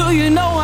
Do you know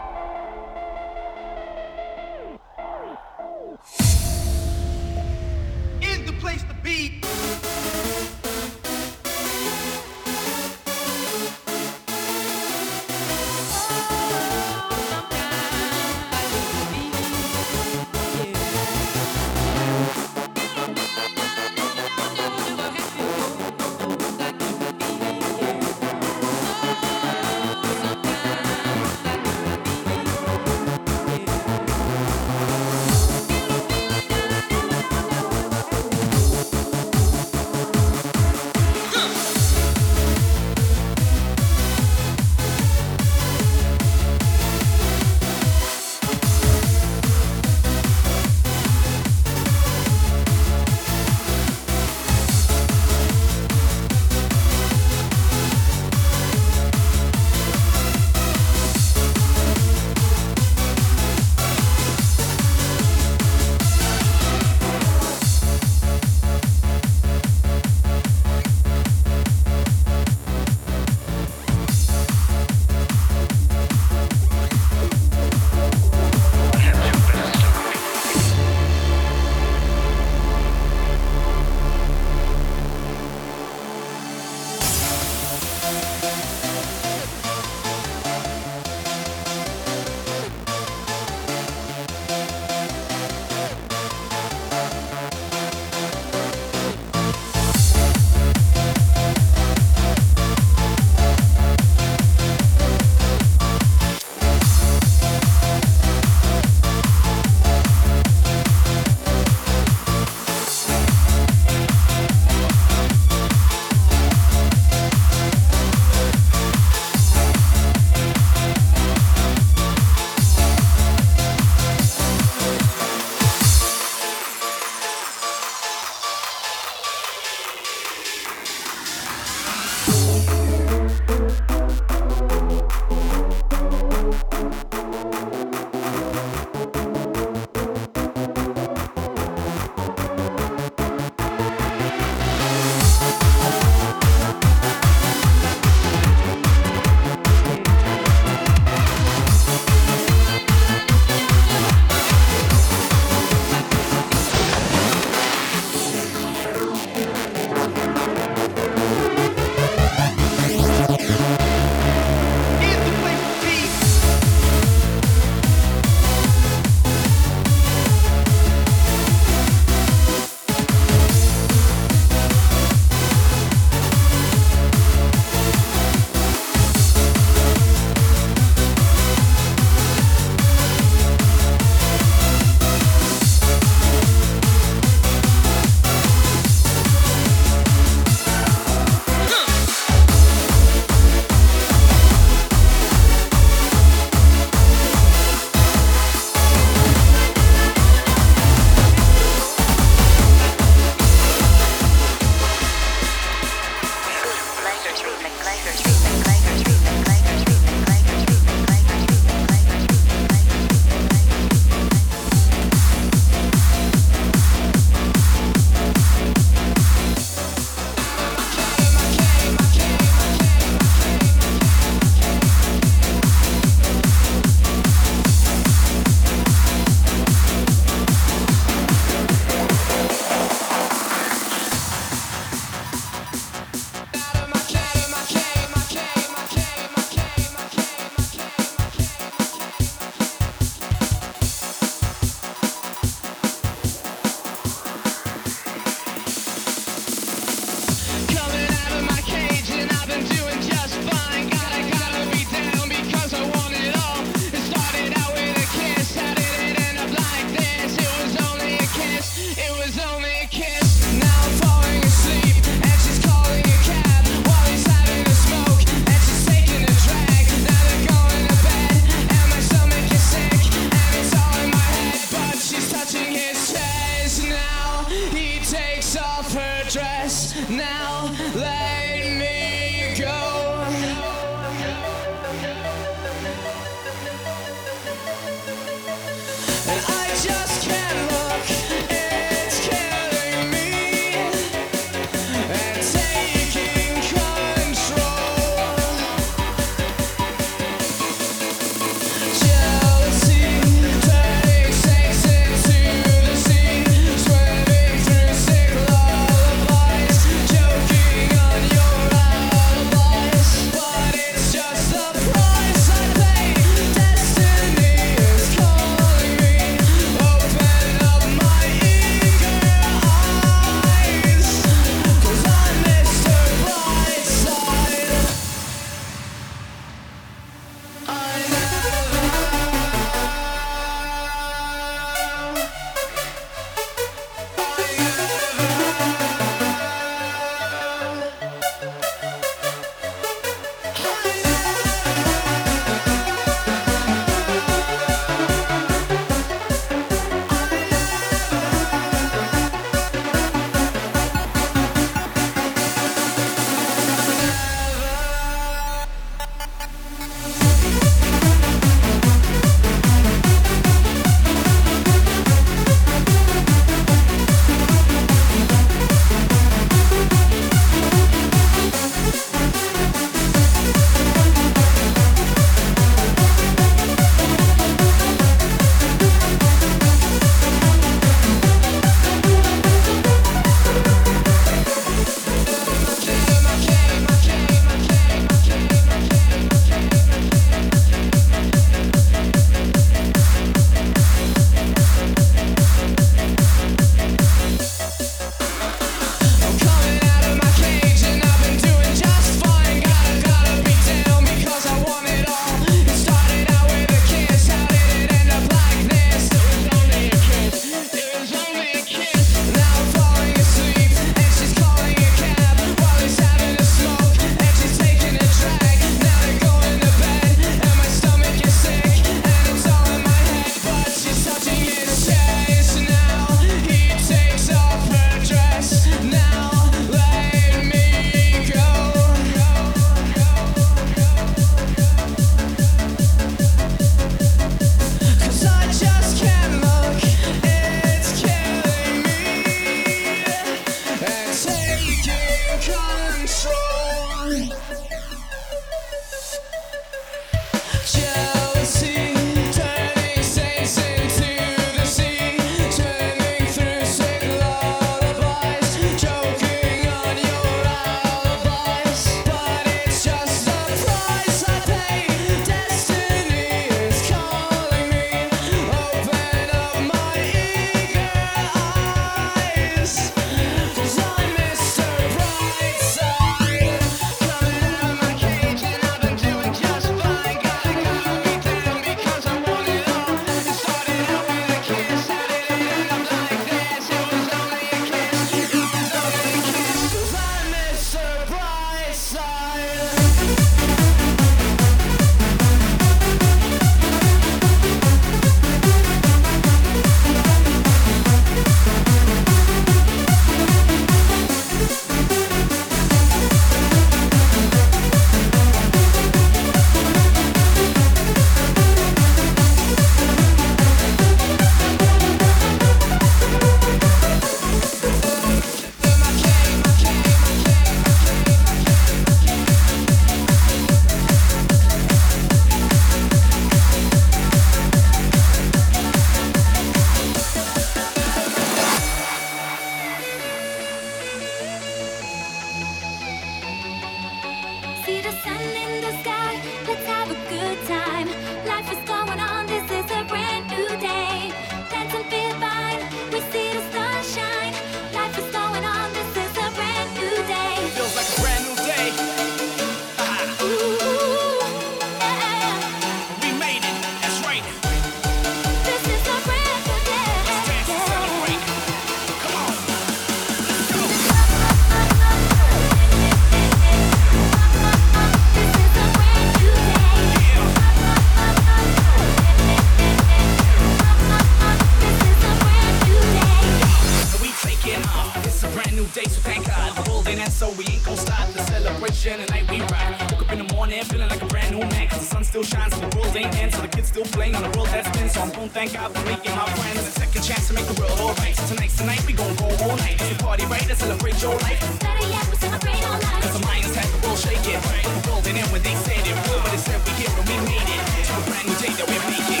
like a brand new man. Cause the sun still shines, so the world ain't end. So the kids still playing on the world that's been. So I'm gon' thank God for making my friends. A second chance to make the world alright. So tonight's the night we gon' go all night. It's a party right to celebrate your life. Better yet, we celebrate all night. Cause the minds had the world shaking. The world in when they said it. Real, but it said we here and we made it. To a brand new day that we're making.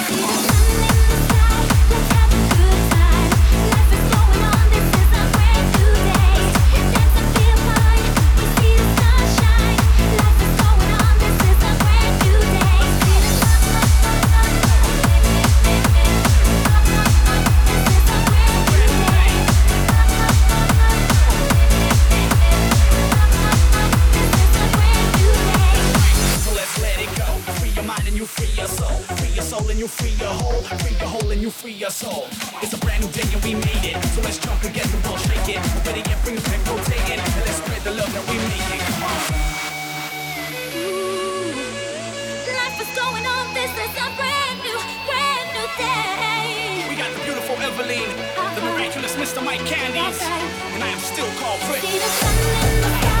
Free your whole. Free your whole and you free your soul. It's a brand new day and we made it. So let's jump and get the world shaking. Better yet, bring it back, rotating. And let's spread the love that we make it. Come on. Life is going on. This is a brand new, brand new day. We got the beautiful Eveline, the uh-huh. miraculous Mr. Mike Candies, and I am still called Prince.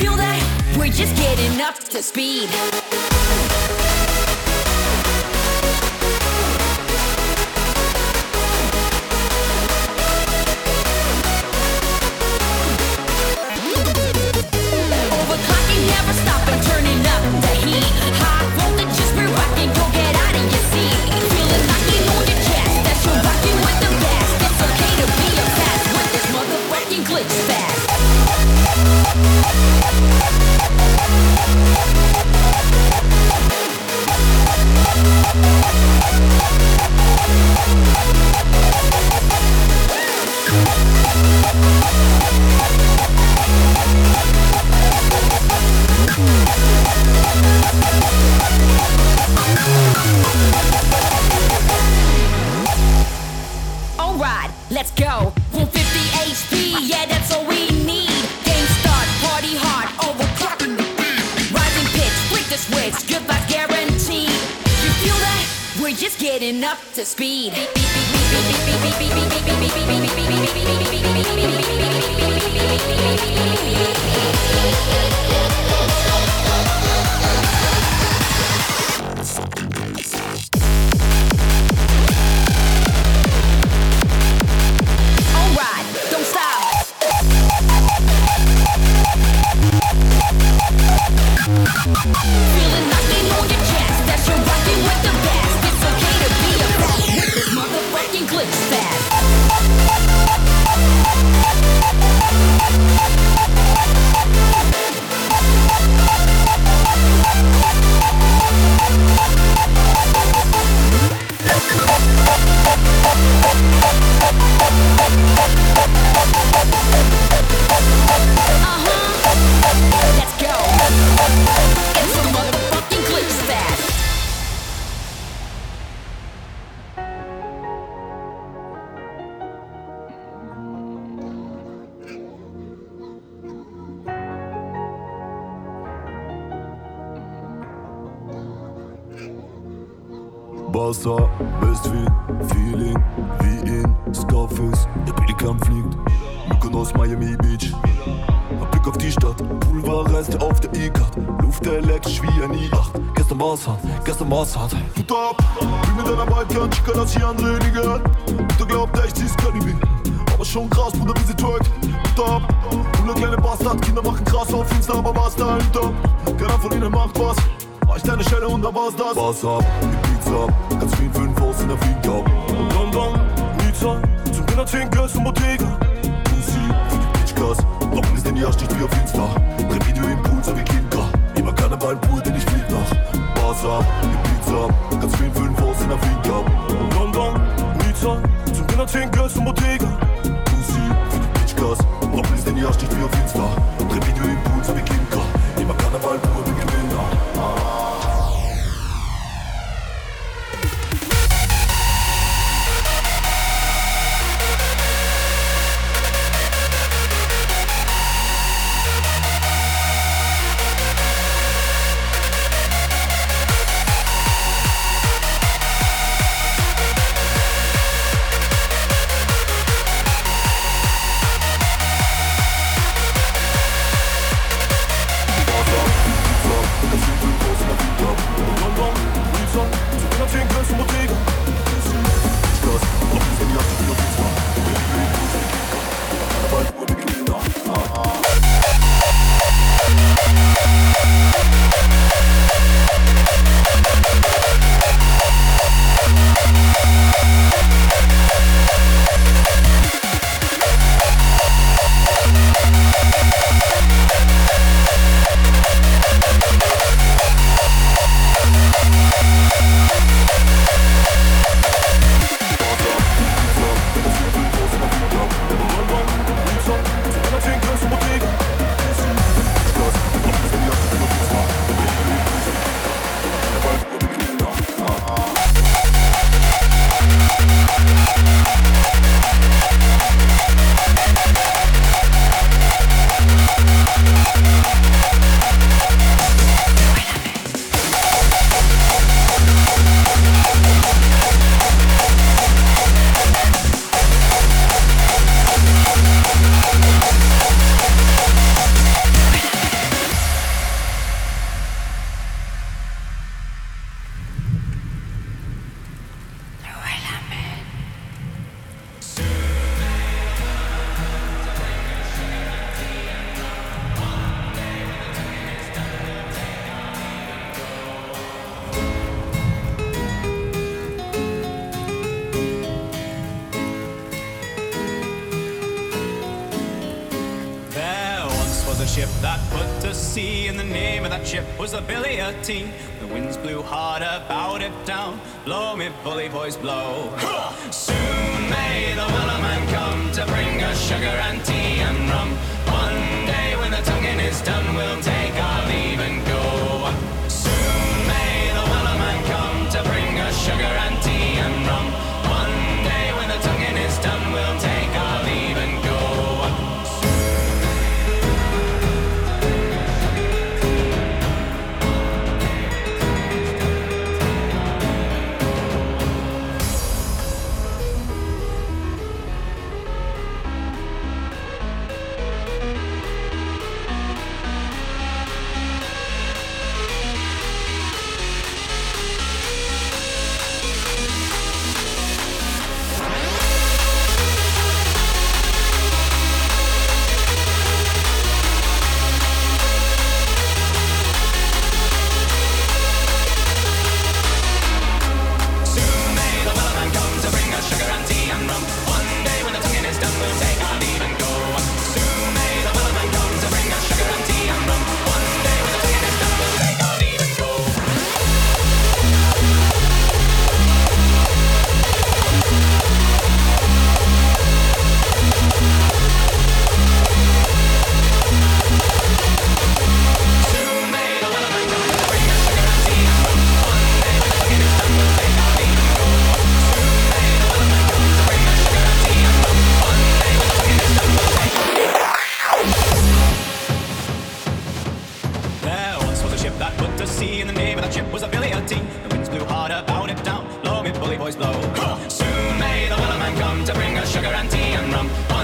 Feel that? We're just getting up to speed. Speed. Wasser, Westwind, Feeling, wie in Scarface. Der Pelikan fliegt, Mykonos, Miami Beach. Ein Blick auf die Stadt, Pulverreste auf der E-Card. Luft elektrisch wie ein i8. Gestern war's hart, gestern war's hart. Hut ab, wie mit einer Balkan, Chica, dass ich andere gehört. Mutter glaubt echt, sie ist Cannibal. Aber schon krass, Bruder, wie sie twerkt. Hut ab, 100 kleine Bastard, Kinder machen krass auf Insta, aber war's da hinter. Keiner von ihnen macht was. Reicht eine Schelle und dann war's das. War's ab, Pizza. Ganz viel für den in der Wiege ab. Und dann, dann, Nizza, zum Dinner 10 Geld zum Bottega. Pussy, für die Bitchgas. Warum ist denn die Arsch nicht wie auf Insta? Revidio im Puls, wie Kinder. Immer Karneval pur, denn ich flieg nach. Basar, die Pizza, ganz viel für den in der Wiege ab. Und dann, dann, Nizza, zum Dinner 10 Geld zum Bottega. Pussy, für die Bitchgas. Warum ist denn die Arsch nicht wie auf Insta? Revidio im Puls, winds blew hard about it down. Blow me, bully boys, blow. Soon may the Wellerman come to bring us sugar and tea and rum. One day when the tonguing is done, we'll take. Damn rum.